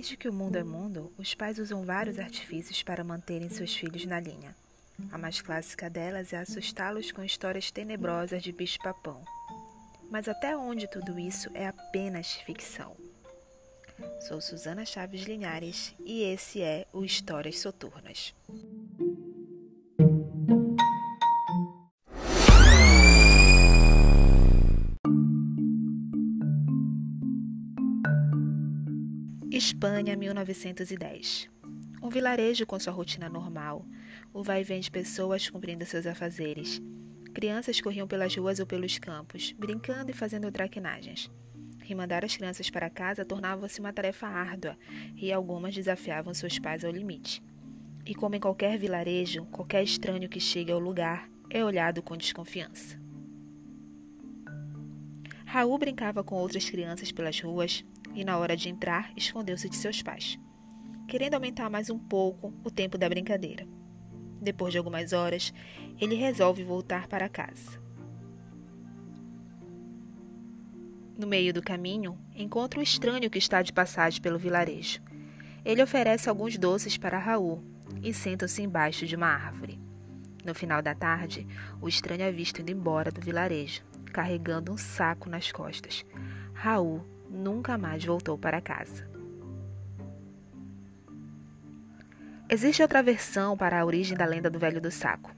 Desde que o mundo é mundo, os pais usam vários artifícios para manterem seus filhos na linha. A mais clássica delas é assustá-los com histórias tenebrosas de bicho-papão. Mas até onde tudo isso é apenas ficção? Sou Susana Chaves Linhares e esse é o Histórias Soturnas. Espanha, 1910. Um vilarejo com sua rotina normal, o vai e vem de pessoas cumprindo seus afazeres. Crianças corriam pelas ruas ou pelos campos, brincando e fazendo traquinagens. Remandar as crianças para casa tornava-se uma tarefa árdua e algumas desafiavam seus pais ao limite. E como em qualquer vilarejo, qualquer estranho que chegue ao lugar é olhado com desconfiança. Raul brincava com outras crianças pelas ruas, e, na hora de entrar, escondeu-se de seus pais, querendo aumentar mais um pouco o tempo da brincadeira. Depois de algumas horas, ele resolve voltar para casa. No meio do caminho, encontra um estranho que está de passagem pelo vilarejo. Ele oferece alguns doces para Raul e senta-se embaixo de uma árvore. No final da tarde, o estranho é visto indo embora do vilarejo, carregando um saco nas costas. Raul nunca mais voltou para casa. Existe outra versão para a origem da lenda do velho do saco.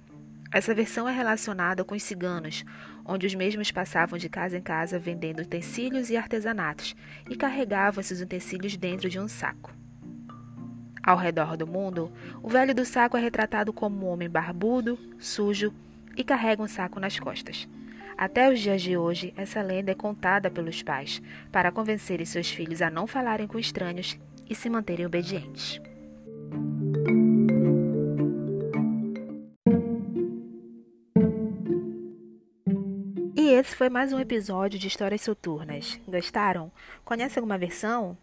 Essa versão é relacionada com os ciganos, onde os mesmos passavam de casa em casa vendendo utensílios e artesanatos e carregavam esses utensílios dentro de um saco. Ao redor do mundo, o velho do saco é retratado como um homem barbudo, sujo e carrega um saco nas costas. Até os dias de hoje, essa lenda é contada pelos pais para convencerem seus filhos a não falarem com estranhos e se manterem obedientes. E esse foi mais um episódio de Histórias Soturnas. Gostaram? Conhece alguma versão?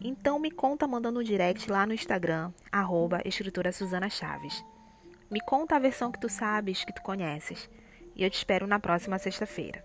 Então me conta mandando um direct lá no Instagram, arroba escritora Suzana Chaves. Me conta a versão que tu sabes, que tu conheces e eu te espero na próxima sexta-feira.